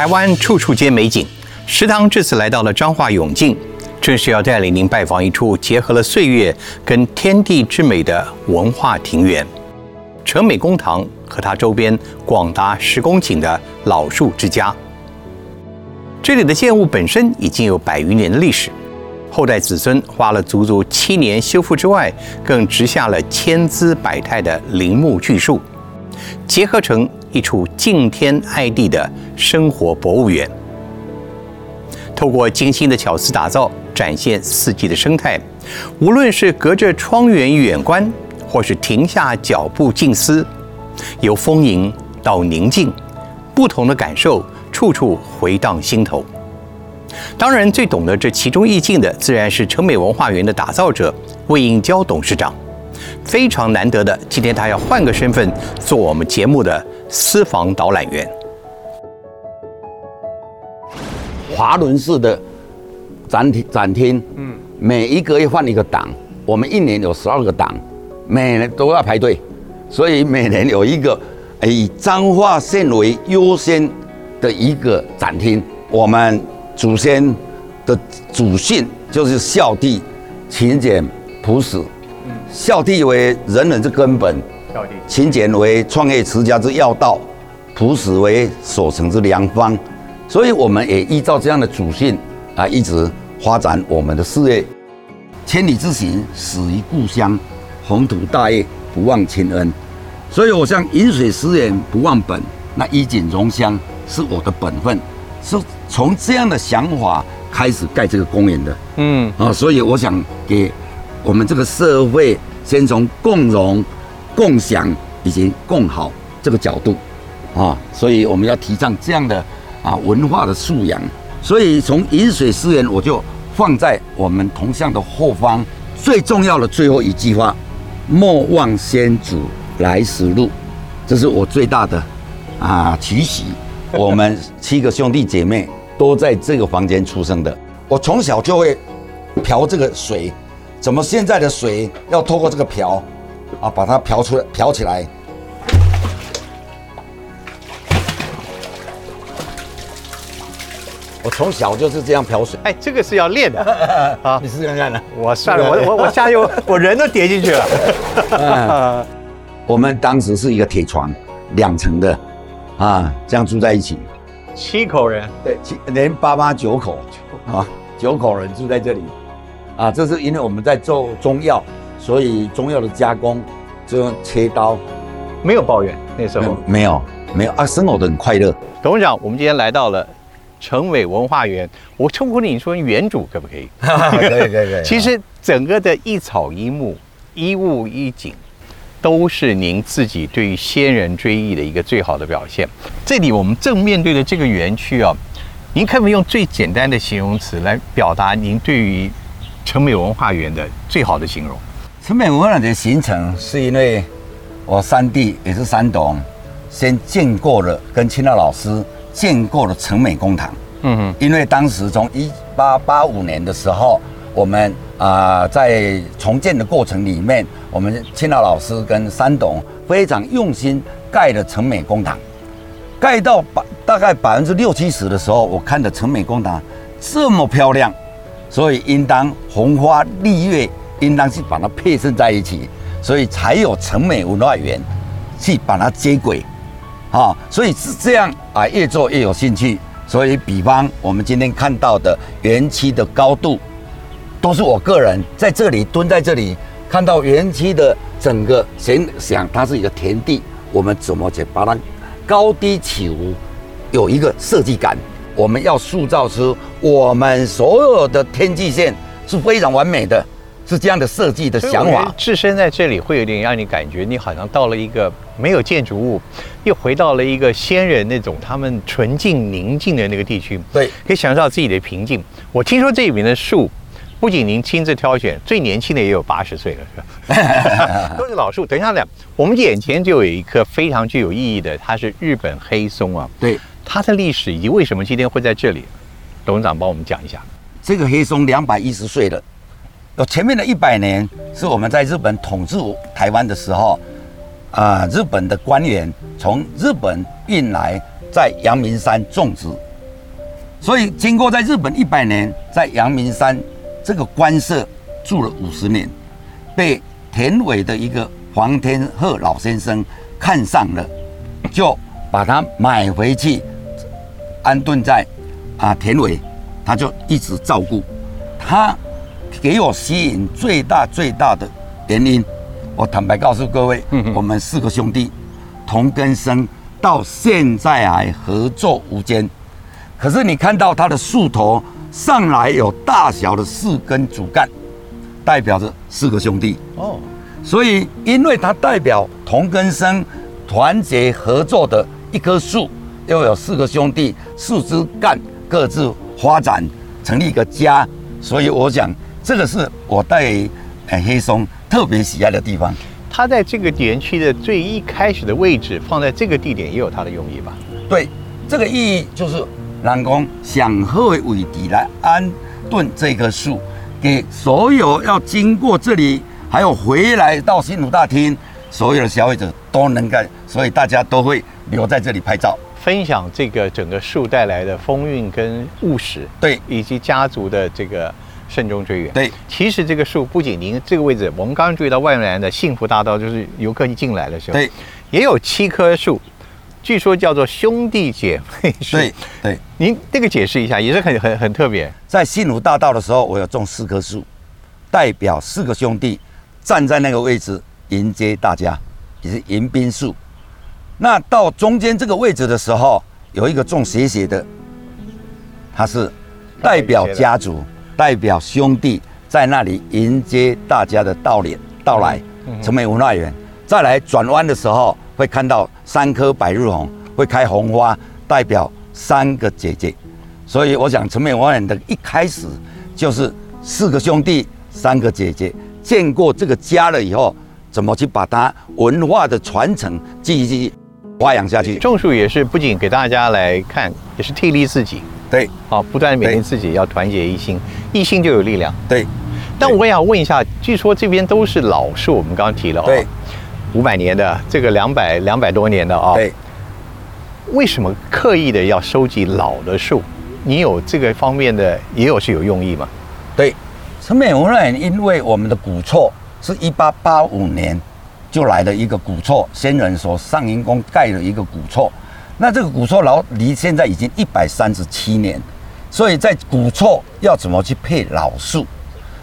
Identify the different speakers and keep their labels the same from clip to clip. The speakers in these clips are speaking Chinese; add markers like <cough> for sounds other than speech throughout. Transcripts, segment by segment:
Speaker 1: 台湾处处皆美景，食堂这次来到了彰化永靖，正是要带领您拜访一处结合了岁月跟天地之美的文化庭园——成美公堂和它周边广达十公顷的老树之家。这里的建物本身已经有百余年的历史，后代子孙花了足足七年修复之外，更植下了千姿百态的林木巨树，结合成。一处敬天爱地的生活博物园，透过精心的巧思打造，展现四季的生态。无论是隔着窗远远观，或是停下脚步静思，由丰盈到宁静，不同的感受处处回荡心头。当然，最懂得这其中意境的，自然是成美文化园的打造者魏应娇董事长。非常难得的，今天他要换个身份做我们节目的私房导览员。
Speaker 2: 华伦式的展厅，展厅，嗯，每一个月换一个档，我们一年有十二个档，每年都要排队，所以每年有一个以彰化县为优先的一个展厅。我们祖先的祖训就是孝悌、勤俭、朴实。孝悌为人人之根本，勤俭为创业持家之要道，朴实为守成之良方。所以我们也依照这样的祖训啊，一直发展我们的事业。千里之行，始于故乡；宏图大业，不忘亲恩。所以我想饮水思源，不忘本。那衣锦荣乡是我的本分，是从这样的想法开始盖这个公园的。嗯啊，所以我想给。我们这个社会先从共荣、共享以及共好这个角度啊，所以我们要提倡这样的啊文化的素养。所以从饮水思源，我就放在我们铜像的后方最重要的最后一句话：莫忘先祖来时路。这是我最大的啊奇喜。我们七个兄弟姐妹都在这个房间出生的，我从小就会漂这个水。怎么现在的水要透过这个瓢啊，把它漂出来、漂起来？我从小就是这样漂水。
Speaker 1: 哎，这个是要练的 <laughs>
Speaker 2: 啊！你试看看呢？
Speaker 1: 我算了，我我我下去，<laughs> 我人都跌进去了。<laughs>
Speaker 2: 我们当时是一个铁床，两层的啊，这样住在一起，
Speaker 1: 七口人，
Speaker 2: 对，七连八八九口啊，九口人住在这里。啊，这是因为我们在做中药，所以中药的加工就用切刀，
Speaker 1: 没有抱怨那时候
Speaker 2: 没有没有啊，生活的很快乐。
Speaker 1: 董事长，我们今天来到了城美文化园，我称呼你说园主可不可以？
Speaker 2: 可以可以 <laughs> 可以。
Speaker 1: 其实整个的一草一木、一物一景，都是您自己对于先人追忆的一个最好的表现。这里我们正面对的这个园区啊，您可不可以用最简单的形容词来表达您对于？成美文化园的最好的形容，
Speaker 2: 成美文化园的形成是因为我三弟也是三董，先见过了跟青道老师见过了成美公堂。嗯哼，因为当时从一八八五年的时候，我们啊在重建的过程里面，我们青道老师跟三董非常用心盖了成美公堂，盖到百大概百分之六七十的时候，我看着成美公堂这么漂亮。所以应当红花绿叶，应当是把它配衬在一起，所以才有成美文化园去把它接轨，啊，所以是这样啊，越做越有兴趣。所以，比方我们今天看到的园区的高度，都是我个人在这里蹲在这里，看到园区的整个想想它是一个田地，我们怎么去把它高低起伏有一个设计感。我们要塑造出我们所有的天际线是非常完美的，是这样的设计的想法。
Speaker 1: 置身在这里会有点让你感觉，你好像到了一个没有建筑物，又回到了一个先人那种他们纯净宁静的那个地区。
Speaker 2: 对，
Speaker 1: 可以享受到自己的平静。我听说这里面的树，不仅您亲自挑选，最年轻的也有八十岁了，是吧？<laughs> 都是老树。等一下呢，我们眼前就有一棵非常具有意义的，它是日本黑松啊。
Speaker 2: 对。
Speaker 1: 它的历史以及为什么今天会在这里，董事长帮我们讲一下。
Speaker 2: 这个黑松两百一十岁了，有前面的一百年是我们在日本统治台湾的时候，啊，日本的官员从日本运来，在阳明山种植所以经过在日本一百年，在阳明山这个官舍住了五十年，被田尾的一个黄天鹤老先生看上了，就把它买回去，安顿在啊田尾，他就一直照顾。他给我吸引最大最大的原因，我坦白告诉各位，我们四个兄弟同根生，到现在还合作无间。可是你看到它的树头上来有大小的四根主干，代表着四个兄弟哦。所以，因为它代表同根生、团结合作的一棵树，又有四个兄弟，四枝干各自发展，成立一个家。所以，我想这个是我对黑松特别喜爱的地方。
Speaker 1: 它在这个园区的最一开始的位置，放在这个地点，也有它的用意吧？
Speaker 2: 对，这个意义就是。南宫想好的位置来安顿这棵树，给所有要经过这里，还有回来到新竹大厅，所有的消费者都能干，所以大家都会留在这里拍照，
Speaker 1: 分享这个整个树带来的风韵跟务实，
Speaker 2: 对，
Speaker 1: 以及家族的这个慎重追远。
Speaker 2: 对，
Speaker 1: 其实这个树不仅您这个位置，我们刚刚注意到外面的幸福大道，就是游客一进来的时候，
Speaker 2: 对，
Speaker 1: 也有七棵树。据说叫做兄弟姐妹树。
Speaker 2: 对对，
Speaker 1: 您这个解释一下，也是很很很特别。
Speaker 2: 在幸福大道的时候，我有种四棵树，代表四个兄弟站在那个位置迎接大家，也是迎宾树。那到中间这个位置的时候，有一个种斜斜的，它是代表家族、代表兄弟在那里迎接大家的到脸到来，成为文化园。再来转弯的时候。会看到三棵百日红会开红花，代表三个姐姐，所以我想陈美文化园的一开始就是四个兄弟，三个姐姐，见过这个家了以后，怎么去把它文化的传承继续发扬下去？
Speaker 1: 种树也是不仅给大家来看，也是替励自己。
Speaker 2: 对，
Speaker 1: 啊，不断勉励自己要团结一心，一心就有力量。
Speaker 2: 对，
Speaker 1: 但我也要问一下，据说这边都是老树，我们刚刚提了哦。
Speaker 2: 对。
Speaker 1: 五百年的这个两百两百多年的啊，
Speaker 2: 对，
Speaker 1: 为什么刻意的要收集老的树？你有这个方面的也有是有用意吗？
Speaker 2: 对，陈美文人，因为我们的古厝是一八八五年就来的一个古厝，先人所上银宫盖的一个古厝，那这个古厝老离现在已经一百三十七年，所以在古厝要怎么去配老树？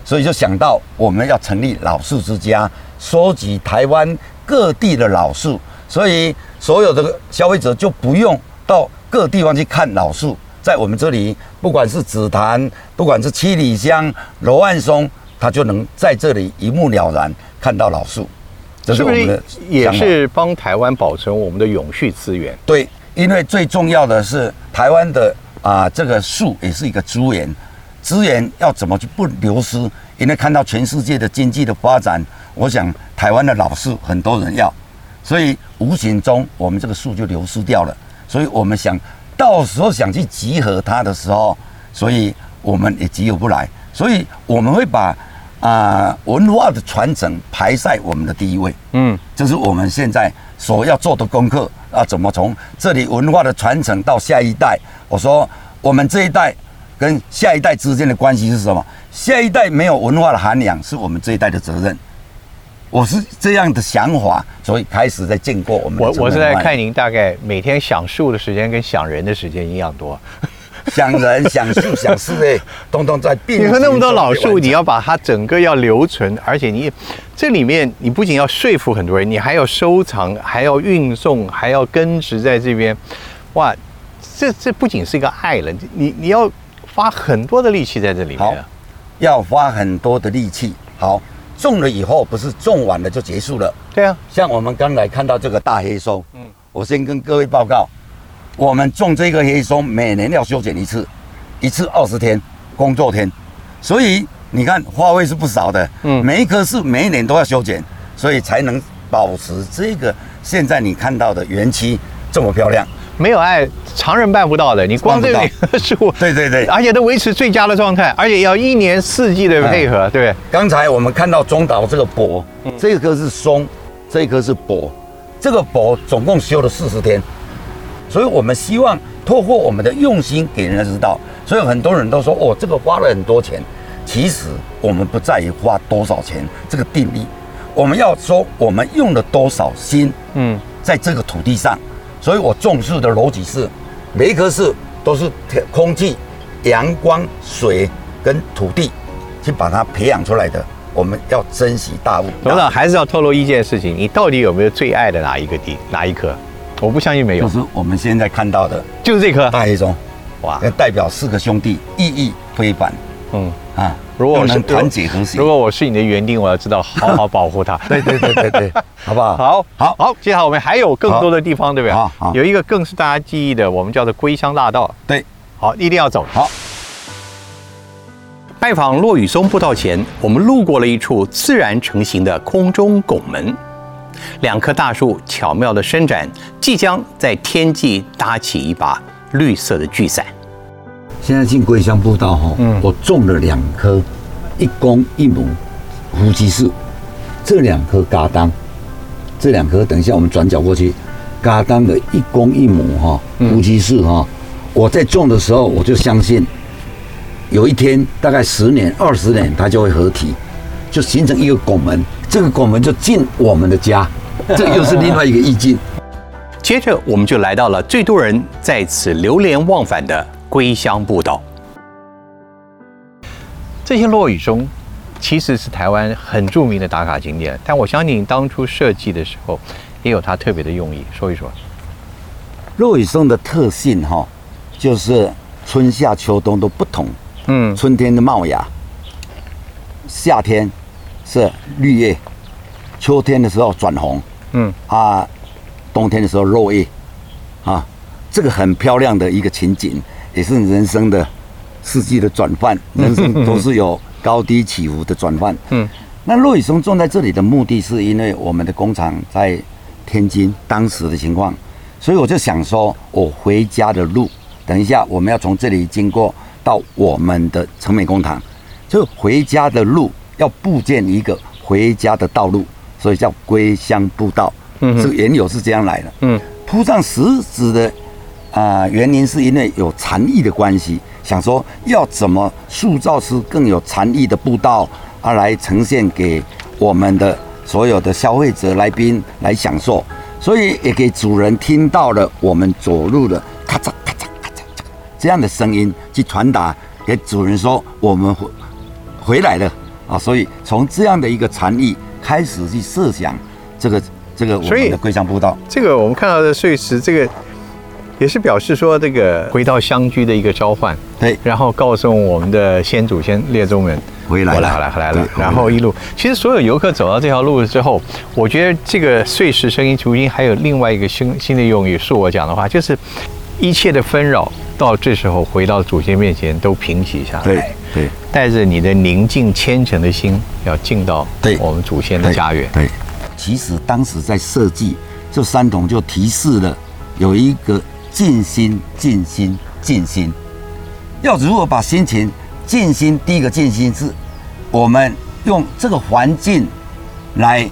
Speaker 2: 所以就想到我们要成立老树之家，收集台湾。各地的老树，所以所有的消费者就不用到各地方去看老树，在我们这里，不管是紫檀，不管是七里香、罗汉松，他就能在这里一目了然看到老树。
Speaker 1: 这是我们的，也是帮台湾保存我们的永续资源。
Speaker 2: 对，因为最重要的是台湾的啊，这个树也是一个资源，资源要怎么去不流失？因为看到全世界的经济的发展。我想台湾的老树很多人要，所以无形中我们这个树就流失掉了。所以我们想到时候想去集合它的时候，所以我们也集合不来。所以我们会把啊文化的传承排在我们的第一位。嗯，这是我们现在所要做的功课啊，怎么从这里文化的传承到下一代？我说我们这一代跟下一代之间的关系是什么？下一代没有文化的涵养，是我们这一代的责任。我是这样的想法，所以开始在见过我们。
Speaker 1: 我我是在看您大概每天想树的时间跟想人的时间一样多，<laughs>
Speaker 2: 想人、想树、想事哎，东东在变。
Speaker 1: 你说那么多老树，你要把它整个要留存，而且你这里面你不仅要说服很多人，你还要收藏，还要运送，还要根植在这边。哇，这这不仅是一个爱了，你你要花很多的力气在这里面，
Speaker 2: 要花很多的力气。好。种了以后不是种完了就结束了。
Speaker 1: 对啊，
Speaker 2: 像我们刚才看到这个大黑松，嗯，我先跟各位报告，我们种这个黑松每年要修剪一次，一次二十天工作天，所以你看花费是不少的。嗯，每一棵树每一年都要修剪，所以才能保持这个现在你看到的园区这么漂亮。
Speaker 1: 没有爱，常人办不到的。你光这棵树，<laughs>
Speaker 2: 对对对，
Speaker 1: 而且都维持最佳的状态，而且要一年四季的配合，对不对？
Speaker 2: 刚才我们看到中岛这个柏，这棵是松，这棵是柏，这个柏总共修了四十天，所以我们希望透过我们的用心给人家知道。所以很多人都说哦，这个花了很多钱。其实我们不在于花多少钱这个定义，我们要说我们用了多少心，嗯，在这个土地上。所以我重视的逻辑是，每一棵树都是空气、阳光、水跟土地去把它培养出来的。我们要珍惜大物。
Speaker 1: 董事长还是要透露一件事情，你到底有没有最爱的哪一个地哪一棵？我不相信没有。
Speaker 2: 就是我们现在看到的，
Speaker 1: 就是这颗
Speaker 2: 大黑松，哇，代表四个兄弟，意义非凡。嗯
Speaker 1: 啊，如果能团结和谐，如果我是你的园丁，我要知道好好保护它。
Speaker 2: 对对对对对，<laughs> 好不好？
Speaker 1: 好，好，好。接下来我们还有更多的地方，对不对？好，有一个更是大家记忆的，我们叫做归乡大道。
Speaker 2: 对，
Speaker 1: 好，一定要走。
Speaker 2: 好。
Speaker 1: 拜访落羽松步道前，我们路过了一处自然成型的空中拱门，两棵大树巧妙的伸展，即将在天际搭起一把绿色的巨伞。
Speaker 2: 现在进桂香步道哈，嗯，我种了两棵一公一母夫妻树，这两棵嘎当，这两棵等一下我们转角过去，嘎当的一公一母哈夫妻树哈，我在种的时候我就相信。有一天，大概十年、二十年，它就会合体，就形成一个拱门。这个拱门就进我们的家，<laughs> 这又是另外一个意境。
Speaker 1: 接着，我们就来到了最多人在此流连忘返的归乡步道。这些落雨松其实是台湾很著名的打卡景点，但我相信当初设计的时候也有它特别的用意。说一说，
Speaker 2: 落雨松的特性哈，就是春夏秋冬都不同。嗯，春天的茂芽，夏天是绿叶，秋天的时候转红，嗯啊，冬天的时候落叶，啊，这个很漂亮的一个情景，也是人生的四季的转换，人生都是有高低起伏的转换。嗯，那落羽松种在这里的目的是因为我们的工厂在天津当时的情况，所以我就想说，我回家的路，等一下我们要从这里经过。到我们的成美工厂，就回家的路要布建一个回家的道路，所以叫归乡步道。嗯，这个缘由是这样来的。嗯，铺上石子的啊原因是因为有禅意的关系，想说要怎么塑造出更有禅意的步道，啊来呈现给我们的所有的消费者来宾来享受，所以也给主人听到了我们走路的咔嚓。这样的声音去传达给主人说我们回回来了啊，所以从这样的一个禅意开始去设想这个这个我们的归乡步道。
Speaker 1: 这个我们看到的碎石，这个也是表示说这个回到乡居的一个召唤。
Speaker 2: 对，
Speaker 1: 然后告诉我们的先祖先列宗们
Speaker 2: 回来了，
Speaker 1: 回来回来了。然后一路，其实所有游客走到这条路之后，我觉得这个碎石声音足音还有另外一个新新的用语，是我讲的话，就是一切的纷扰。到这时候回到祖先面前都平息下来，
Speaker 2: 对对，
Speaker 1: 带着你的宁静虔诚的心，要进到我们祖先的家园。
Speaker 2: 对，其实当时在设计这三桶就提示了有一个静心、静心、静心。要如何把心情静心？第一个静心是，我们用这个环境来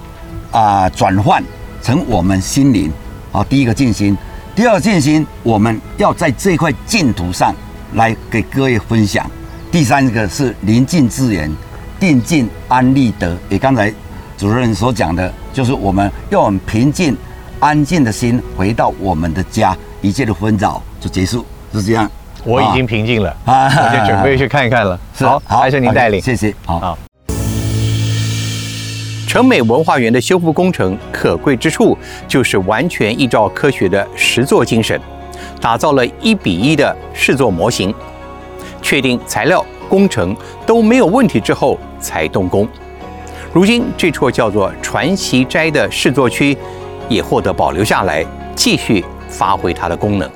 Speaker 2: 啊转换成我们心灵啊。第一个静心。第二信心，我们要在这块净土上来给各位分享。第三个是临近自然，定静安立德。也刚才主任所讲的，就是我们要很平静、安静的心回到我们的家，一切的纷扰就结束，是这样。
Speaker 1: 我已经平静了，我就准备去看一看了。好，还是您带领，
Speaker 2: 谢谢。好。
Speaker 1: 成美文化园的修复工程可贵之处，就是完全依照科学的实作精神，打造了一比一的试作模型，确定材料、工程都没有问题之后才动工。如今这处叫做传习斋的试作区，也获得保留下来，继续发挥它的功能。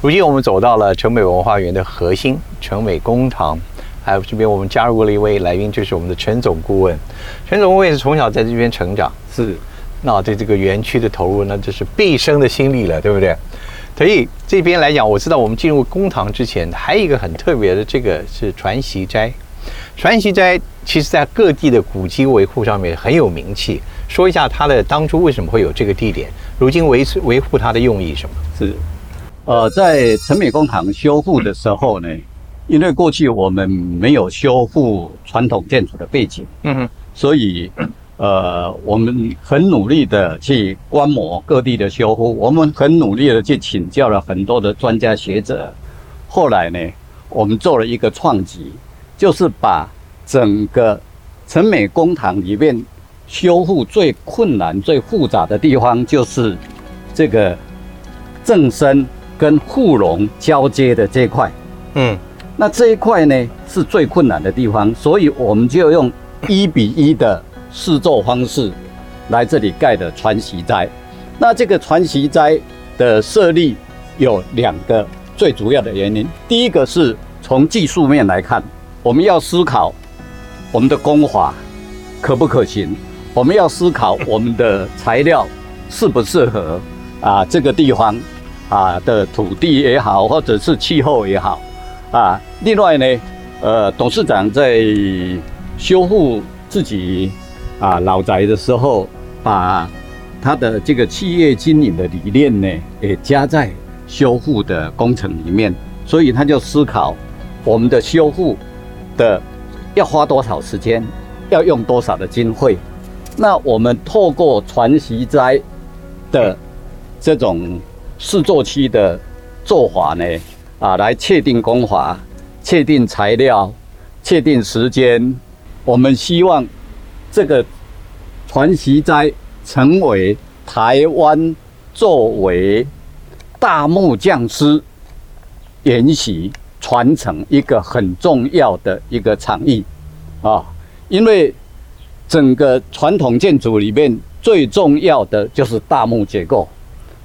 Speaker 1: 如今我们走到了成美文化园的核心——成美工厂。还有这边，我们加入了一位来宾，就是我们的陈总顾问。陈总顾问是从小在这边成长，是那对这个园区的投入，那就是毕生的心力了，对不对？所以这边来讲，我知道我们进入公堂之前，还有一个很特别的，这个是传习斋。传习斋其实在各地的古迹维护上面很有名气。说一下它的当初为什么会有这个地点，如今维维护它的用意什么？
Speaker 3: 是呃，在陈美公堂修复的时候呢，因为过去我们没有修复传统建筑的背景，
Speaker 1: 嗯哼，
Speaker 3: 所以呃，我们很努力的去观摩各地的修复，我们很努力的去请教了很多的专家学者。后来呢，我们做了一个创举，就是把整个陈美公堂里面修复最困难、最复杂的地方，就是这个正身跟护龙交接的这块。
Speaker 1: 嗯，
Speaker 3: 那这一块呢是最困难的地方，所以我们就用一比一的试做方式来这里盖的传习斋。那这个传习斋的设立有两个最主要的原因，第一个是从技术面来看，我们要思考我们的工法可不可行，我们要思考我们的材料适不适合啊这个地方啊的土地也好，或者是气候也好。啊，另外呢，呃，董事长在修复自己啊老宅的时候，把他的这个企业经营的理念呢，也加在修复的工程里面，所以他就思考我们的修复的要花多少时间，要用多少的经费。那我们透过传习斋的这种试作期的做法呢？啊，来确定工法、确定材料、确定时间。我们希望这个传习斋成为台湾作为大木匠师研习传承一个很重要的一个场域啊，因为整个传统建筑里面最重要的就是大木结构。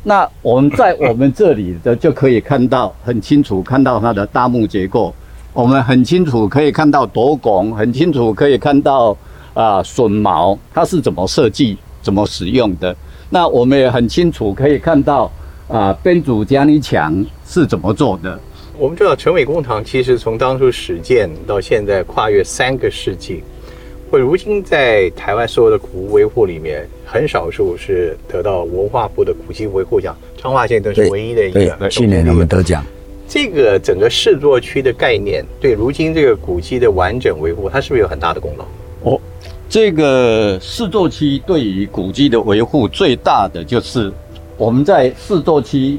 Speaker 3: 那我们在我们这里的就可以看到很清楚，看到它的大木结构，我们很清楚可以看到斗拱，很清楚可以看到啊榫卯它是怎么设计、怎么使用的。那我们也很清楚可以看到啊编组加泥墙是怎么做的。
Speaker 1: 我们知道陈伟工厂其实从当初始建到现在跨越三个世纪。会如今在台湾所有的古物维护里面，很少数是得到文化部的古迹维护奖，彰化县都是唯一的一个。
Speaker 2: 去年我们得奖。
Speaker 1: 这个整个市作区的概念，对如今这个古迹的完整维护，它是不是有很大的功劳？哦，
Speaker 3: 这个市作区对于古迹的维护最大的就是我们在市作区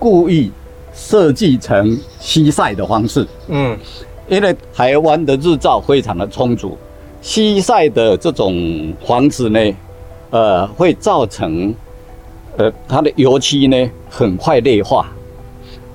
Speaker 3: 故意设计成西晒的方式。嗯，因为台湾的日照非常的充足。西晒的这种房子呢，呃，会造成，呃，它的油漆呢很快裂化，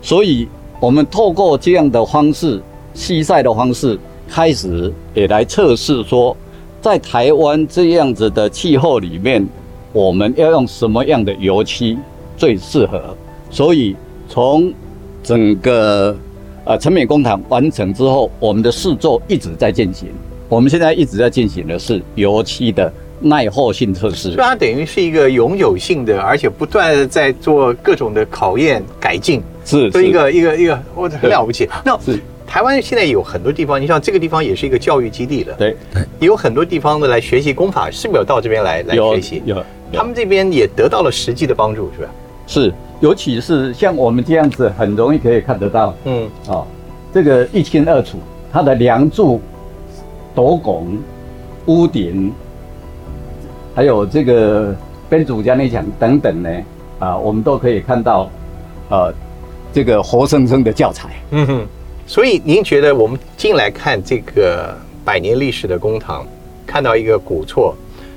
Speaker 3: 所以我们透过这样的方式，西晒的方式，开始也来测试说，在台湾这样子的气候里面，我们要用什么样的油漆最适合？所以从整个呃成美工厂完成之后，我们的试作一直在进行。我们现在一直在进行的是油漆的耐候性测试，
Speaker 1: 它等于是一个永久性的，而且不断的在做各种的考验改进，
Speaker 3: 是，
Speaker 1: 是。一个一个一个，我很了不起。那是。台湾现在有很多地方，你像这个地方也是一个教育基地了，
Speaker 3: 对。对，
Speaker 1: 有很多地方的来学习功法，是没有到这边来来学习？
Speaker 3: 有，
Speaker 1: 他们这边也得到了实际的帮助，是吧？
Speaker 3: 是，尤其是像我们这样子，很容易可以看得到，嗯，哦，这个一清二楚，它的梁柱。斗拱、屋顶，还有这个编组加内墙等等呢，啊，我们都可以看到，呃，这个活生生的教材。嗯哼。
Speaker 1: 所以您觉得我们进来看这个百年历史的公堂，看到一个古厝，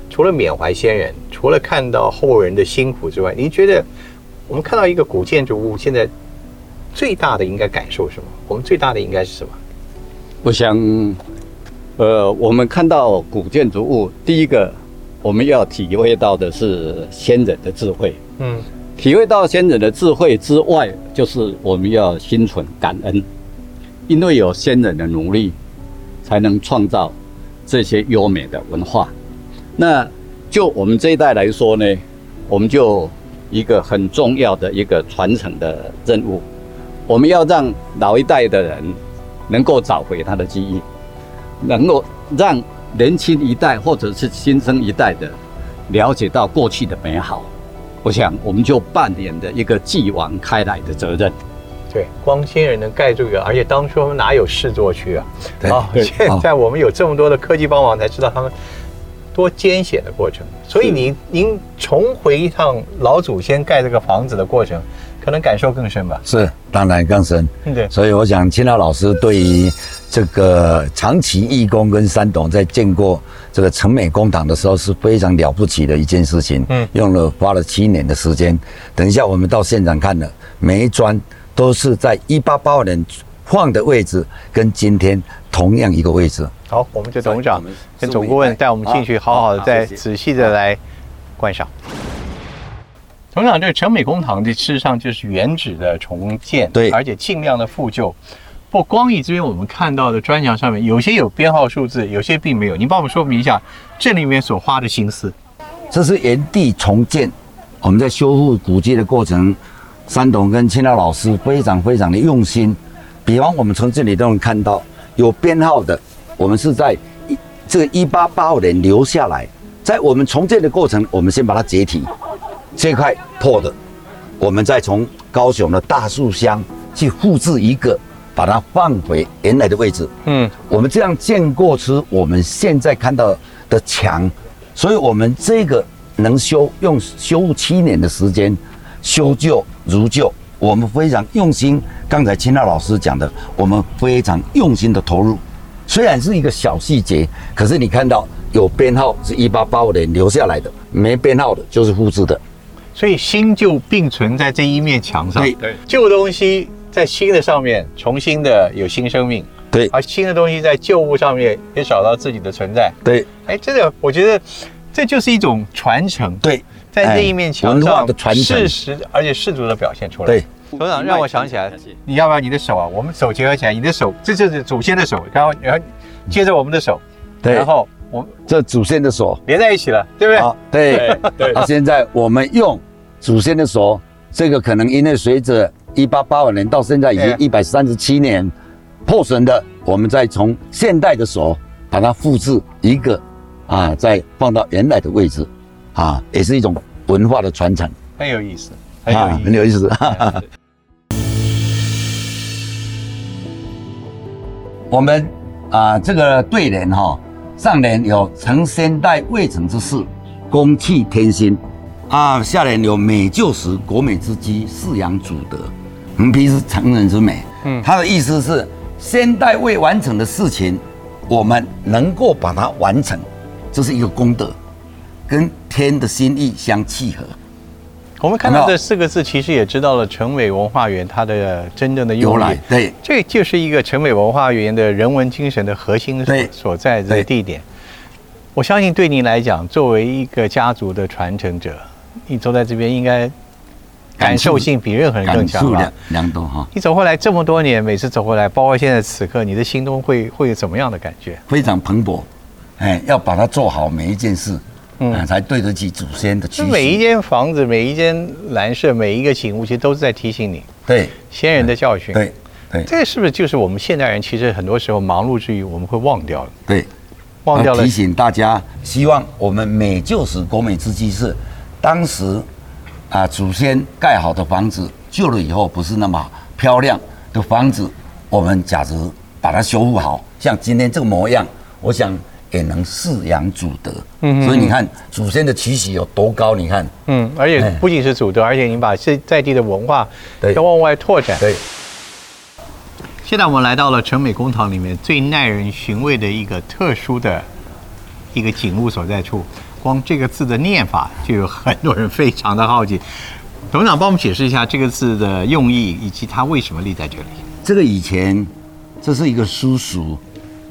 Speaker 1: 除了缅怀先人，除了看到后人的辛苦之外，您觉得我们看到一个古建筑物，现在最大的应该感受什么？我们最大的应该是什么？
Speaker 3: 我想。呃，我们看到古建筑物，第一个我们要体会到的是先人的智慧。嗯，体会到先人的智慧之外，就是我们要心存感恩，因为有先人的努力，才能创造这些优美的文化。那就我们这一代来说呢，我们就一个很重要的一个传承的任务，我们要让老一代的人能够找回他的记忆。能够让年轻一代或者是新生一代的了解到过去的美好，我想我们就扮演的一个继往开来的责任。
Speaker 1: 对，光先人能盖这个，而且当初哪有事做去啊，
Speaker 2: 对
Speaker 1: 现在我们有这么多的科技帮忙，才知道他们多艰险的过程。所以您您重回一趟老祖先盖这个房子的过程，可能感受更深吧？
Speaker 2: 是，当然更深。
Speaker 1: 嗯对
Speaker 2: 所以我想，青岛老师对于这个长期义工跟山董在建过这个成美工厂的时候是非常了不起的一件事情。
Speaker 1: 嗯
Speaker 2: 嗯，用了花了七年的时间。等一下我们到现场看了，每一砖都是在一八八二年放的位置，跟今天同样一个位置。
Speaker 1: 好，我们就董事长跟总顾问带我们进去，好好的再仔细的来观赏。董事长，这个成美工厂这事实上就是原址的重建，
Speaker 2: 对
Speaker 1: 而且尽量的复旧。不光以这边我们看到的砖墙上面，有些有编号数字，有些并没有。您帮我们说明一下这里面所花的心思。
Speaker 2: 这是原地重建。我们在修复古迹的过程，山董跟青老老师非常非常的用心。比方我们从这里都能看到有编号的，我们是在一这个一八八五年留下来，在我们重建的过程，我们先把它解体，这块破的，我们再从高雄的大树乡去复制一个，把它放回原来的位置。
Speaker 1: 嗯，
Speaker 2: 我们这样建过出我们现在看到的墙，所以我们这个能修用修复七年的时间，修旧如旧，我们非常用心。刚才青娜老师讲的，我们非常用心的投入，虽然是一个小细节，可是你看到有编号是一八八五年留下来的，没编号的就是复制的。
Speaker 1: 所以新旧并存在这一面墙上。
Speaker 2: 对
Speaker 3: 对
Speaker 1: 旧东西在新的上面重新的有新生命，
Speaker 2: 对
Speaker 1: 而新的东西在旧物上面也找到自己的存在。
Speaker 2: 对
Speaker 1: 哎，这个我觉得这就是一种传承，
Speaker 2: 对，
Speaker 1: 在这一面墙上
Speaker 2: 的传承
Speaker 1: 事实而且世俗的表现出来。
Speaker 2: 对，
Speaker 1: 董事长让我想起来你要不要你的手啊？我们手结合起来，你的手这就是祖先的手，然后然后接着我们的手，
Speaker 2: 对
Speaker 1: 然后我们
Speaker 2: 这祖先的手。
Speaker 1: 连在一起了，对不对？
Speaker 2: 好，对
Speaker 1: 对
Speaker 2: 那现在我们用祖先的手，这个可能因为随着一八八五年到现在已经
Speaker 1: 对
Speaker 2: 一百三十七年破损的，我们再从现代的手把它复制一个啊，再放到原来的位置啊，也是一种文化的传承
Speaker 1: 很有意思，很
Speaker 2: 啊，
Speaker 1: 有意思。
Speaker 2: 很有意思。我们啊，这个对联哈、上联有成先代未成之事，公气天心啊，下联有美旧时，国美之基，四养祖德，横批是成人之美。嗯，他的意思是先代未完成的事情，我们能够把它完成，这是一个功德，跟天的心意相契合。
Speaker 1: 我们看到这四个字，其实也知道了成美文化园它的真正的
Speaker 2: 由。来对
Speaker 1: 这就是一个成美文化园的人文精神的核心所所在这个地点。我相信对您来讲，作为一个家族的传承者，你走在这边应该感受性比任何人更
Speaker 2: 感
Speaker 1: 强了
Speaker 2: 触良。多哈，
Speaker 1: 你走过来这么多年，每次走过来，包括现在此刻，你的心中会会有怎么样的感觉？
Speaker 2: 非常蓬勃，哎，要把它做好每一件事，
Speaker 1: 嗯。
Speaker 2: 嗯，才对得起祖先的。
Speaker 1: 每一间房子、每一间蓝舍、每一个景物，其实都是在提醒你
Speaker 2: 对。
Speaker 1: 先人的教训。
Speaker 2: 对对。
Speaker 1: 这是不是就是我们现代人其实很多时候忙碌之余，我们会忘掉了，
Speaker 2: 对，
Speaker 1: 忘掉了
Speaker 2: 提醒大家，希望我们美就是国美之基是当时啊祖先盖好的房子，旧了以后不是那么漂亮的房子，我们假如把它修复好，像今天这个模样，我想也能饲养祖德。
Speaker 1: 嗯
Speaker 2: 所以你看祖先的期许有多高？你看，
Speaker 1: 嗯，而且
Speaker 2: 哎
Speaker 1: 不仅是祖德，而且你把这在地的文化
Speaker 2: 对
Speaker 1: 要往外拓展。
Speaker 2: 对。
Speaker 1: 现在我们来到了城美公堂里面最耐人寻味的一个特殊的一个景物所在处，光这个字的念法就有很多人非常的好奇。<laughs> 董事长帮我们解释一下这个字的用意，以及它为什么立在这里。
Speaker 2: 这个以前这是一个叔叔，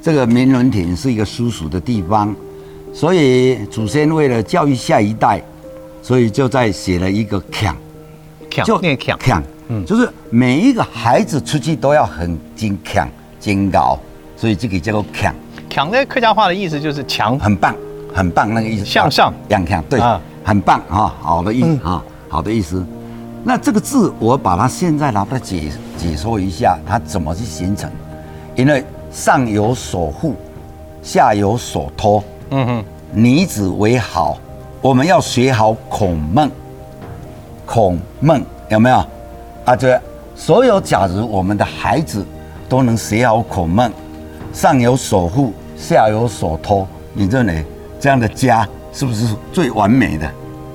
Speaker 2: 这个明伦亭是一个叔叔的地方，所以祖先为了教育下一代，所以就在写了一个强，
Speaker 1: 强念强，
Speaker 2: 强，嗯，就是每一个孩子出去都要很精强精高，所以这个叫做强，
Speaker 1: 强在客家话的意思就是强，
Speaker 2: 很棒，很棒那个意思，
Speaker 1: 向上。
Speaker 2: 样强，对，
Speaker 1: 啊。
Speaker 2: 很棒啊，好的意思啊，好的意思。那这个字，我把它现在拿它解解说一下，它怎么去形成？因为上有所护，下有所托，
Speaker 1: 嗯哼，
Speaker 2: 女子为好，我们要学好孔孟。孔孟有没有？啊，这所有假如我们的孩子都能学好孔孟，上有所护，下有所托，你认为这样的家是不是最完美的、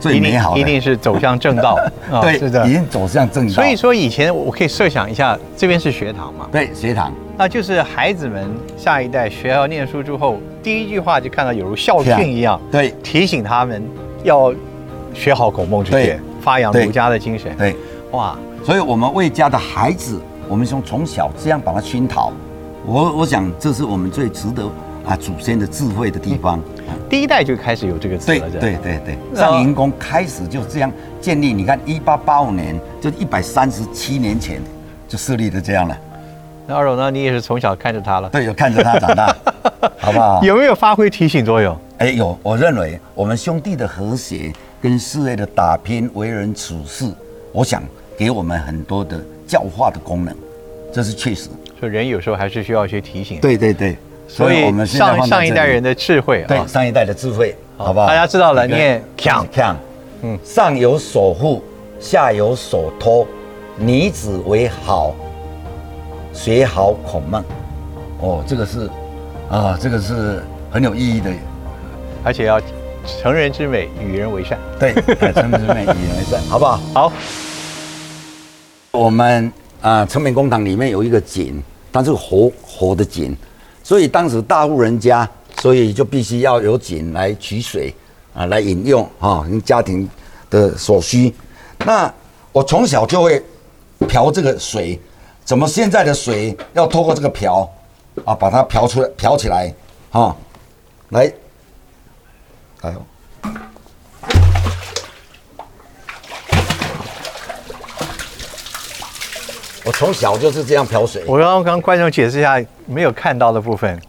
Speaker 2: 最
Speaker 1: 一
Speaker 2: 美好的？
Speaker 1: 定一定是走向正道 <laughs> 啊
Speaker 2: 对，
Speaker 1: 是的
Speaker 2: 已。经走向正道。
Speaker 1: 所以说以前我可以设想一下，这边是学堂嘛，
Speaker 2: 对学堂
Speaker 1: 那就是孩子们下一代学校念书之后，第一句话就看到有如校训一样，
Speaker 2: 对
Speaker 1: 提醒他们要学好孔孟之学
Speaker 2: 对，
Speaker 1: 发扬儒家的精神。
Speaker 2: 对，
Speaker 1: 哇，
Speaker 2: 所以我们为家的孩子，我们从从小这样把他熏陶，我我想这是我们最值得啊祖先的智慧的地方。<laughs>
Speaker 1: 第一代就开始有这个词
Speaker 2: 对
Speaker 1: 了，
Speaker 2: 对对对
Speaker 1: 对，
Speaker 2: 上银宫开始就这样建立。你看，一八八五年，就一百三十七年前就设立的这样了。
Speaker 1: 那二荣呢？你也是从小看着他了，
Speaker 2: 对，有看着他长大，<laughs> 好不好？
Speaker 1: 有没有发挥提醒作用？
Speaker 2: 哎，有。我认为我们兄弟的和谐跟事业的打拼、为人处事，我想给我们很多的教化的功能，这是确实。
Speaker 1: 所以人有时候还是需要一些提醒。，
Speaker 2: 对对对，
Speaker 1: 所以
Speaker 2: 我们
Speaker 1: 上上一代人的智慧啊，
Speaker 2: 对上一代的智慧，好不好？
Speaker 1: 大家知道了念强
Speaker 2: 强，
Speaker 1: 嗯
Speaker 2: 嗯，上有所护，下有所托，女子为好，学好孔孟。哦，这个是啊，这个是很有意义的。
Speaker 1: 而且要成人之美，与人为善。
Speaker 2: 对，成人之美，与人为善，好不好？<laughs>
Speaker 1: 好，
Speaker 2: 我们啊，成品工厂里面有一个井，它是活活的井，所以当时大户人家，所以就必须要有井来取水啊，来饮用啊，跟家庭的所需。那我从小就会瓢这个水，怎么现在的水要通过这个瓢啊，把它瓢出来，瓢起来啊，来，哎呦。我从小就是这样漂水。
Speaker 1: 我刚刚跟观众解释一下没有看到的部分。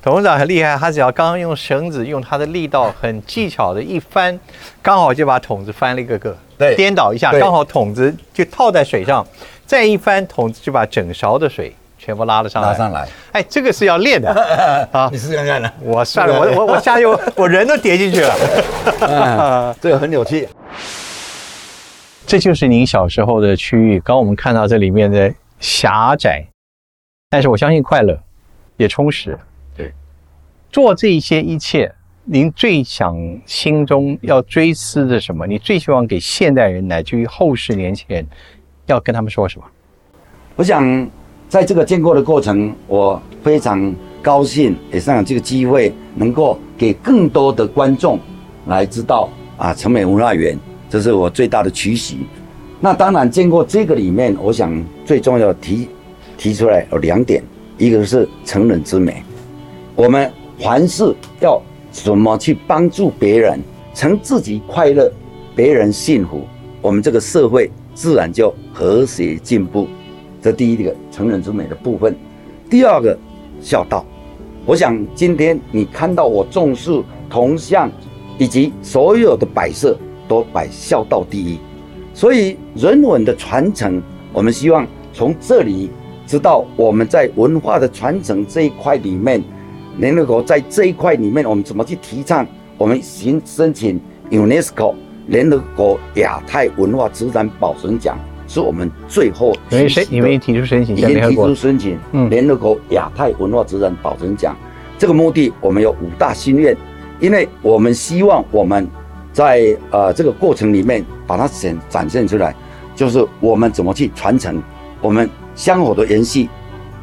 Speaker 1: 董事长很厉害，他只要刚刚用绳子，用他的力道很技巧的一翻，刚好就把桶子翻了一个个，
Speaker 2: 对
Speaker 1: 颠倒一下，刚好桶子就套在水上，再一翻，桶子就把整勺的水全部拉了上来。
Speaker 2: 拉上来，
Speaker 1: 哎，这个是要练的 <laughs> 啊
Speaker 2: 你！试试看看呢？
Speaker 1: 我算了，我我我下去，我我人都跌进去了。
Speaker 2: 嗯，<laughs> 这个很有趣。
Speaker 1: 这就是您小时候的区域。刚刚我们看到这里面的狭窄，但是我相信快乐，也充实。
Speaker 2: 对，
Speaker 1: 做这些一切，您最想心中要追思的什么？你最希望给现代人乃至于后世年轻人，要跟他们说什么？
Speaker 2: 我想在这个建构的过程，我非常高兴，也是有这个机会，能够给更多的观众来知道啊，成美文化园，这是我最大的取喜。那当然，经过这个里面，我想最重要的提提出来有两点，一个是成人之美，我们凡事要怎么去帮助别人，成自己快乐，别人幸福，我们这个社会自然就和谐进步。这第一个成人之美的部分，第二个孝道。我想今天你看到我重视铜像以及所有的摆设都摆孝道第一，所以人文的传承，我们希望从这里知道我们在文化的传承这一块里面，联合国在这一块里面，我们怎么去提倡？我们申申请 UNESCO 联合国亚太文化资产保存奖，是我们最后
Speaker 1: 因为谁？
Speaker 2: 学习的
Speaker 1: 你们提出申请
Speaker 2: 已经提出申请
Speaker 1: 嗯
Speaker 2: 联合国亚太文化资产保存奖。这个目的我们有五大心愿，因为我们希望我们在呃这个过程里面把它显展现出来，就是我们怎么去传承我们香火的延续、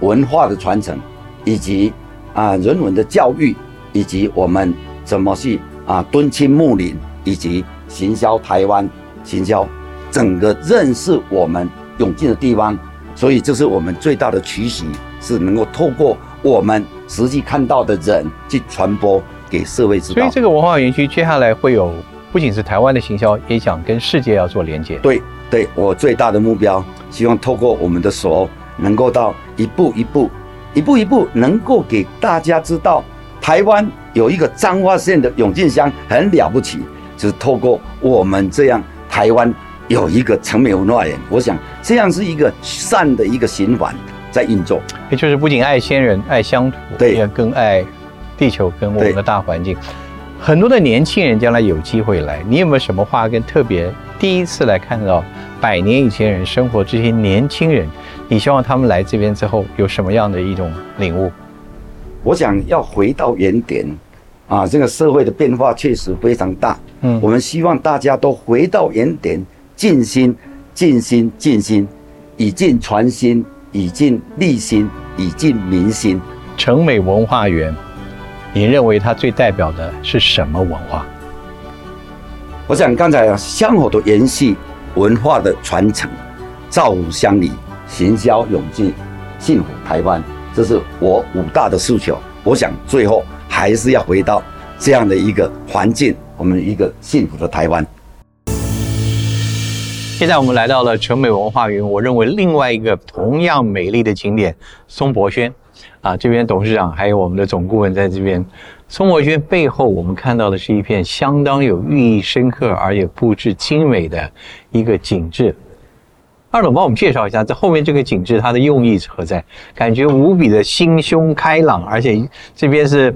Speaker 2: 文化的传承，以及啊人文的教育，以及我们怎么去啊敦亲睦邻，以及行销台湾、行销整个认识我们永进的地方。所以这是我们最大的取喜，是能够透过我们实际看到的人去传播给社会知道。
Speaker 1: 所以这个文化园区接下来会有不仅是台湾的行销，也想跟世界要做连接。
Speaker 2: 对对，我最大的目标，希望透过我们的手，能够到一步一步、一步一步，能够给大家知道，台湾有一个彰化县的永进乡很了不起，就是透过我们这样台湾有一个成美文化园，我想这样是一个善的一个循环在运作。
Speaker 1: 也就是不仅爱先人、爱乡土，
Speaker 2: 对
Speaker 1: 也更爱地球跟我们的大环境。很多的年轻人将来有机会来，你有没有什么话跟特别第一次来看到百年以前人生活这些年轻人，你希望他们来这边之后有什么样的一种领悟？
Speaker 2: 我想要回到原点，啊，这个社会的变化确实非常大。嗯，我们希望大家都回到原点，尽心、尽心、尽心，以尽传心，以尽立心，以尽民心。
Speaker 1: 成美文化园。你认为它最代表的是什么文化？
Speaker 2: 我想刚才香火的延续、文化的传承、造福乡里、行销永进、幸福台湾，这是我五大的诉求。我想最后还是要回到这样的一个环境，我们一个幸福的台湾。
Speaker 1: 现在我们来到了成美文化园，我认为另外一个同样美丽的景点松柏轩。啊，这边董事长还有我们的总顾问在这边。松柏轩背后，我们看到的是一片相当有寓意深刻而且布置精美的一个景致。二总帮我们介绍一下，在后面这个景致它的用意何在？感觉无比的心胸开朗，而且这边是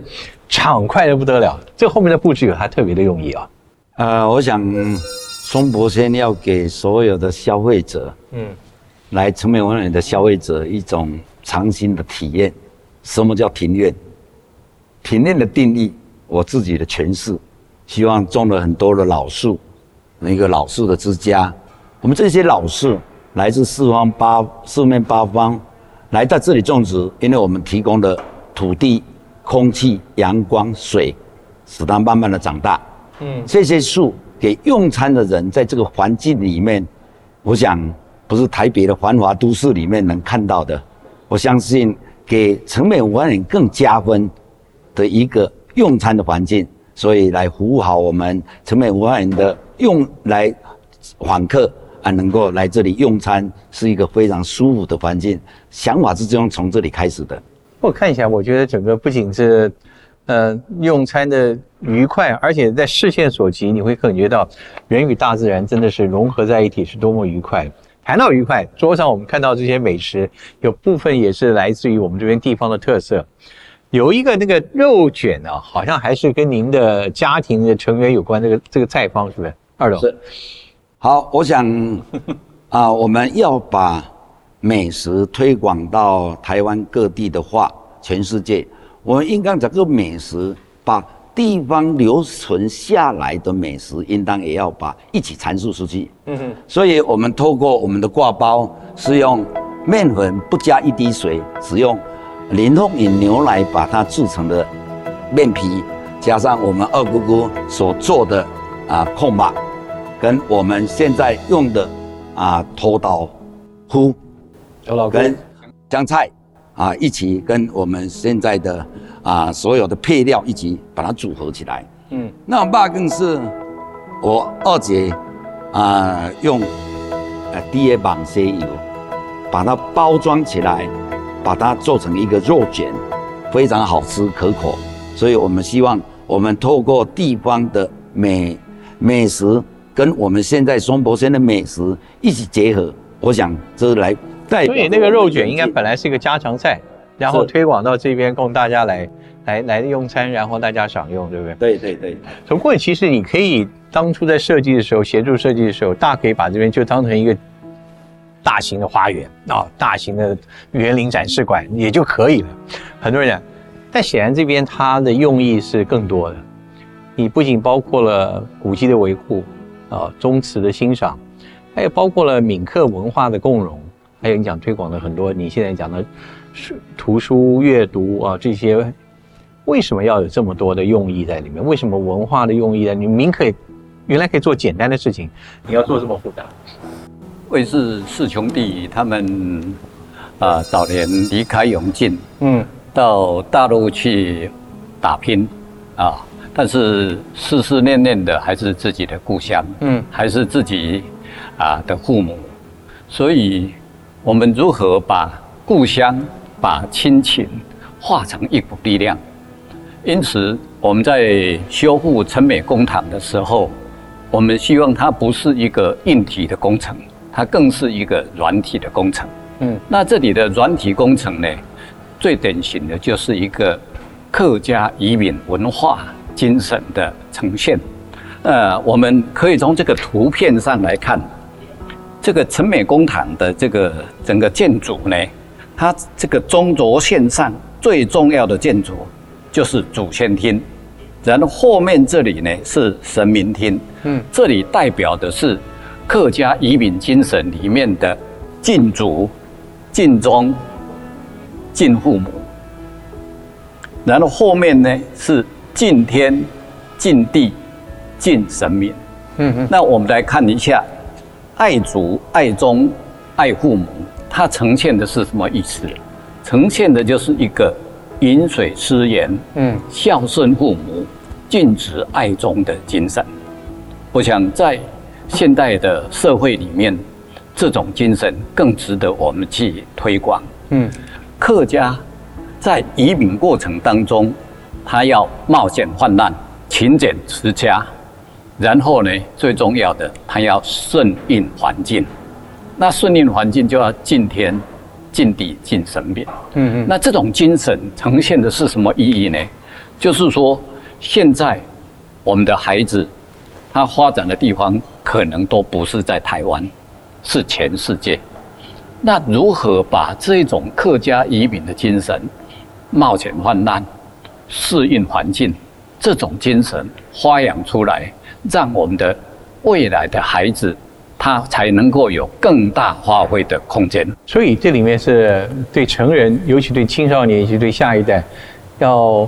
Speaker 1: 畅快的不得了。这后面的布置有它特别的用意啊。
Speaker 2: 呃，我想松柏轩要给所有的消费者，嗯，来成美文化的消费者一种尝新的体验。什么叫庭院？庭院的定义，我自己的诠释，希望种了很多的老树，一个老树的之家。我们这些老树来自四方八四面八方，来到这里种植，因为我们提供的土地、空气、阳光、水，使它慢慢的长大。嗯，这些树给用餐的人，在这个环境里面，我想不是台北的繁华都市里面能看到的。我相信。给成美文化人更加分的一个用餐的环境，所以来服务好我们成美文化人的用来访客啊，能够来这里用餐是一个非常舒服的环境。想法是这样从这里开始的。
Speaker 1: 我看一下，我觉得整个不仅是呃用餐的愉快，而且在视线所及，你会感觉到人与大自然真的是融合在一起，是多么愉快。谈到愉快，桌上我们看到这些美食，有部分也是来自于我们这边地方的特色。有一个那个肉卷啊，好像还是跟您的家庭的成员有关。这个这个菜方是不是？二楼是。
Speaker 2: 好，我想 <laughs> 啊，我们要把美食推广到台湾各地的话，全世界，我们应该整个美食把。地方留存下来的美食，应当也要把一起阐述出去。嗯哼，所以我们透过我们的挂包，是用面粉不加一滴水，只用林凤饮牛奶把它制成的面皮，加上我们二姑姑所做的啊控马，跟我们现在用的啊头刀菇，跟香菜啊一起跟我们现在的。啊，所有的配料一起把它组合起来。嗯，那爸更是我二姐啊，用呃低叶绑些油把它包装起来，把它做成一个肉卷，非常好吃可口。所以我们希望我们透过地方的美美食，跟我们现在松柏县的美食一起结合，我想这是来
Speaker 1: 带。所以那个肉卷应该本来是一个家常菜。然后推广到这边，供大家来来来用餐，然后大家享用，对不对？
Speaker 2: 对对对。
Speaker 1: 从过去其实你可以当初在设计的时候，协助设计的时候，大可以把这边就当成一个大型的花园啊，大型的园林展示馆也就可以了。很多人讲，但显然这边它的用意是更多的。你不仅包括了古迹的维护啊，宗祠的欣赏，还有包括了闽客文化的共融，还有你讲推广的很多，你现在讲的。图书阅读啊，这些为什么要有这么多的用意在里面？为什么文化的用意呢？你明可以原来可以做简单的事情，你要做这么复杂？
Speaker 3: 魏氏四兄弟他们啊，早年离开永靖，嗯，到大陆去打拼啊，但是思思念念的还是自己的故乡，嗯，还是自己啊的父母，所以我们如何把故乡？把亲情化成一股力量，因此我们在修复陈美工厂的时候，我们希望它不是一个硬体的工程，它更是一个软体的工程。嗯，那这里的软体工程呢，最典型的就是一个客家移民文化精神的呈现。呃，我们可以从这个图片上来看，这个陈美工厂的这个整个建筑呢，它这个中轴线上最重要的建筑就是主先厅，然后后面这里呢是神明厅，嗯，这里代表的是客家移民精神里面的敬祖、敬宗、敬父母，然后后面呢是敬天、敬地。敬神明，嗯嗯，那我们来看一下，爱祖、爱宗、爱父母，它呈现的是什么意思？呈现的就是一个饮水思源，嗯，孝顺父母、尽职爱宗的精神。我想在现代的社会里面，这种精神更值得我们去推广。嗯，客家在移民过程当中，他要冒险患难、勤俭持家。然后呢，最重要的，他要顺应环境。那顺应环境就要敬天、敬地、敬神明。嗯嗯。那这种精神呈现的是什么意义呢？就是说，现在我们的孩子，他发展的地方可能都不是在台湾，是全世界。那如何把这种客家移民的精神，冒险患难、适应环境这种精神发扬出来？让我们的未来的孩子，他才能够有更大发挥的空间。
Speaker 1: 所以这里面是对成人，尤其对青少年以及对下一代，要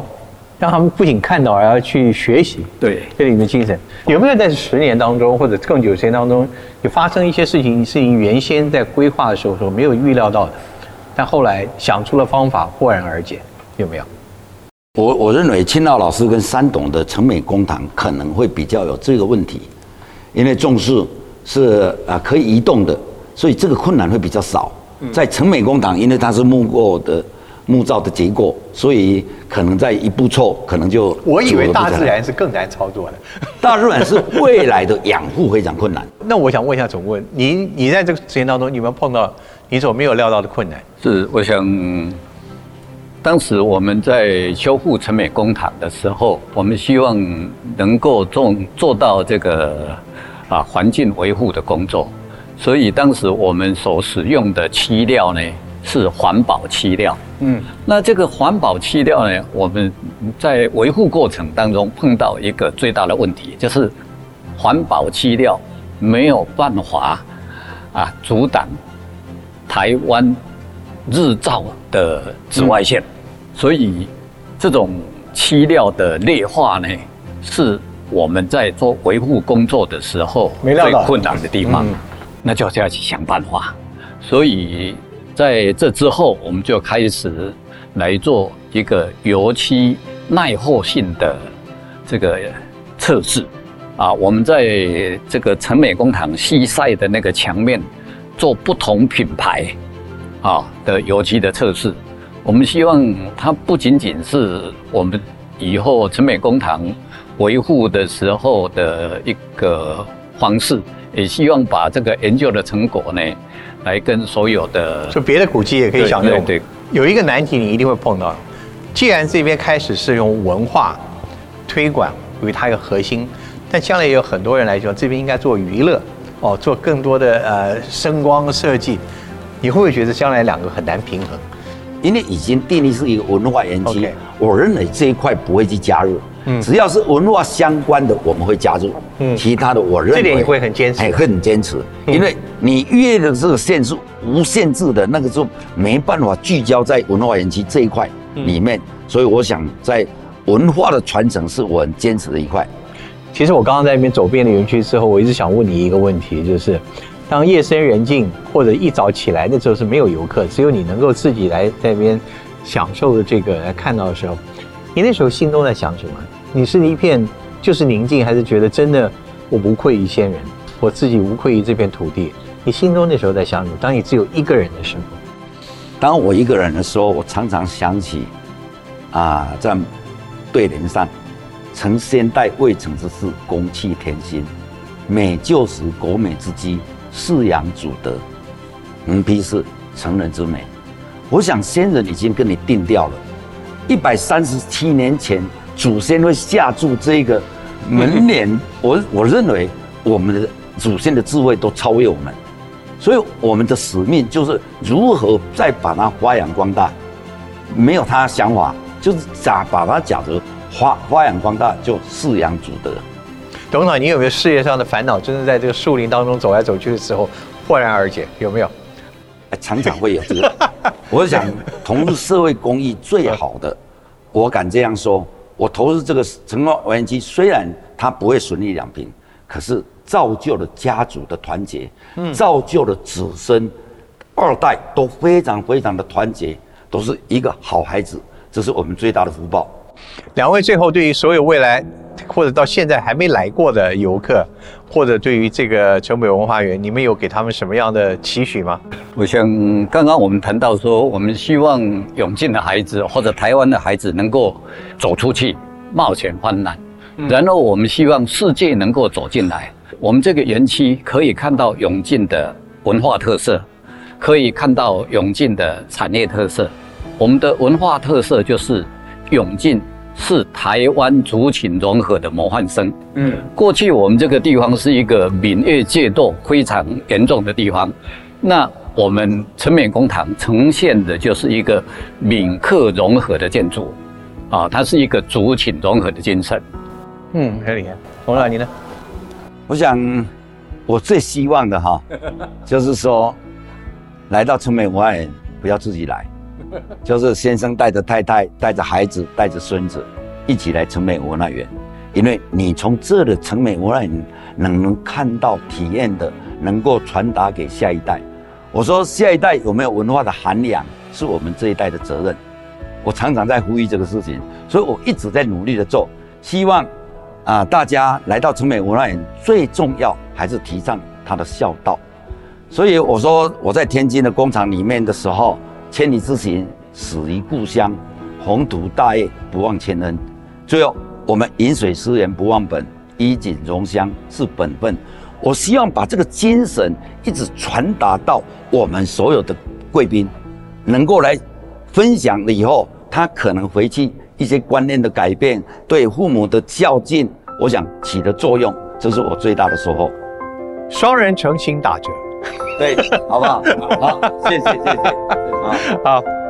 Speaker 1: 让他们不仅看到，而要去学习。
Speaker 3: 对，
Speaker 1: 这里面精神有没有在十年当中或者更久时间当中，有发生一些事情，是你原先在规划的时候说没有预料到的，但后来想出了方法，豁然而解，有没有？
Speaker 2: 我我认为青奥老师跟山董的成美公堂可能会比较有这个问题，因为重视是啊可以移动的，所以这个困难会比较少。在成美工堂，因为它是木构的木造的结构，所以可能在一步错，可能就
Speaker 1: 我以为大自然是更难操作的，<laughs>
Speaker 2: 大自然是未来的养护非常困难。<laughs>
Speaker 1: 那我想问一下总问，你你在这个时间当中，有没有碰到你所没有料到的困难？
Speaker 3: 是，我想。当时我们在修复成美工厂的时候，我们希望能够做做到这个啊环境维护的工作，所以当时我们所使用的漆料呢是环保漆料。嗯，那这个环保漆料呢，我们在维护过程当中碰到一个最大的问题，就是环保漆料没有办法啊阻挡台湾。日照的紫外线，所以这种漆料的劣化呢，是我们在做维护工作的时候最困难的地方，那就要去想办法。所以在这之后，我们就开始来做一个油漆耐候性的这个测试啊。我们在这个成美工厂西晒的那个墙面做不同品牌。啊的油漆的测试，我们希望它不仅仅是我们以后成美工厂维护的时候的一个方式，也希望把这个研究的成果呢，来跟所有的
Speaker 1: 就别的古迹也可以享用。
Speaker 3: 对，
Speaker 1: 有一个难题你一定会碰到，既然这边开始是用文化推广为它一个核心，但将来也有很多人来说，这边应该做娱乐哦，做更多的呃声光设计。你会不会觉得将来两个很难平衡？
Speaker 2: 因为已经定义是一个文化园区，我认为这一块不会去加入。嗯，只要是文化相关的，我们会加入。嗯，其他的我认为
Speaker 1: 这点也会很坚持，
Speaker 2: 会很坚持。因为你越的这个限制无限制的那个就没办法聚焦在文化园区这一块里面，所以我想在文化的传承是我很坚持的一块。
Speaker 1: 其实我刚刚在那边走遍了园区之后，我一直想问你一个问题，就是。当夜深人静或者一早起来的时候是没有游客，只有你能够自己来在那边享受的这个来看到的时候，你那时候心中在想什么？你是一片就是宁静，还是觉得真的我无愧于先人，我自己无愧于这片土地？你心中那时候在想什么？当你只有一个人的时候，
Speaker 2: 当我一个人的时候，我常常想起啊，在对联上“承先代未成之事，公弃天心，美旧时国美之基”。饲养祖德，能批是成人之美。我想先人已经跟你定掉了，一百三十七年前祖先会下注这个门脸，我我认为我们的祖先的智慧都超越我们，所以我们的使命就是如何再把它发扬光大。没有他想法，就是假把它假的发发扬光大，就饲养祖德。
Speaker 1: 董事长，你有没有事业上的烦恼？真的在这个树林当中走来走去的时候，豁然而解，有没有？
Speaker 2: 哎常常会有这个。我想，投入社会公益最好的，我敢这样说，我投入这个成功完机，虽然它不会损利两平，可是造就了家族的团结，造就了子孙二代都非常非常的团结，都是一个好孩子，这是我们最大的福报。
Speaker 1: 两位最后对于所有未来或者到现在还没来过的游客，或者对于这个城北文化园，你们有给他们什么样的期许吗？
Speaker 3: 我想刚刚我们谈到说，我们希望永进的孩子或者台湾的孩子能够走出去，冒险患难，然后我们希望世界能够走进来。我们这个园区可以看到永进的文化特色，可以看到永进的产业特色。我们的文化特色就是永进是台湾族群融合的模范生。
Speaker 1: 嗯，
Speaker 3: 过去我们这个地方是一个闽粤界斗非常严重的地方，那我们陈美公堂呈现的就是一个闽客融合的建筑，啊，它是一个族群融合的精神。
Speaker 1: 嗯，很厉害。董事长，你呢？
Speaker 2: 我想，我最希望的哈，就是说，来到陈美文化园不要自己来，<laughs> 就是先生带着太太、带着孩子、带着孙子一起来城美文化园，因为你从这的城美文化园能能看到、体验的，能够传达给下一代。我说下一代有没有文化的涵养，是我们这一代的责任。我常常在呼吁这个事情，所以我一直在努力的做，希望啊大家来到城美文化园，最重要还是提倡他的孝道。所以我说我在天津的工厂里面的时候，千里之行，始于故乡，宏图大业，不忘前恩。最后，我们饮水思源，不忘本，衣锦荣乡是本分。我希望把这个精神一直传达到我们所有的贵宾，能够来分享了以后，他可能回去一些观念的改变，对父母的孝敬，我想起的作用，这是我最大的收获。
Speaker 1: 双人成行打折。
Speaker 2: 对，好不好？好，谢谢，谢谢。啊。
Speaker 1: 好。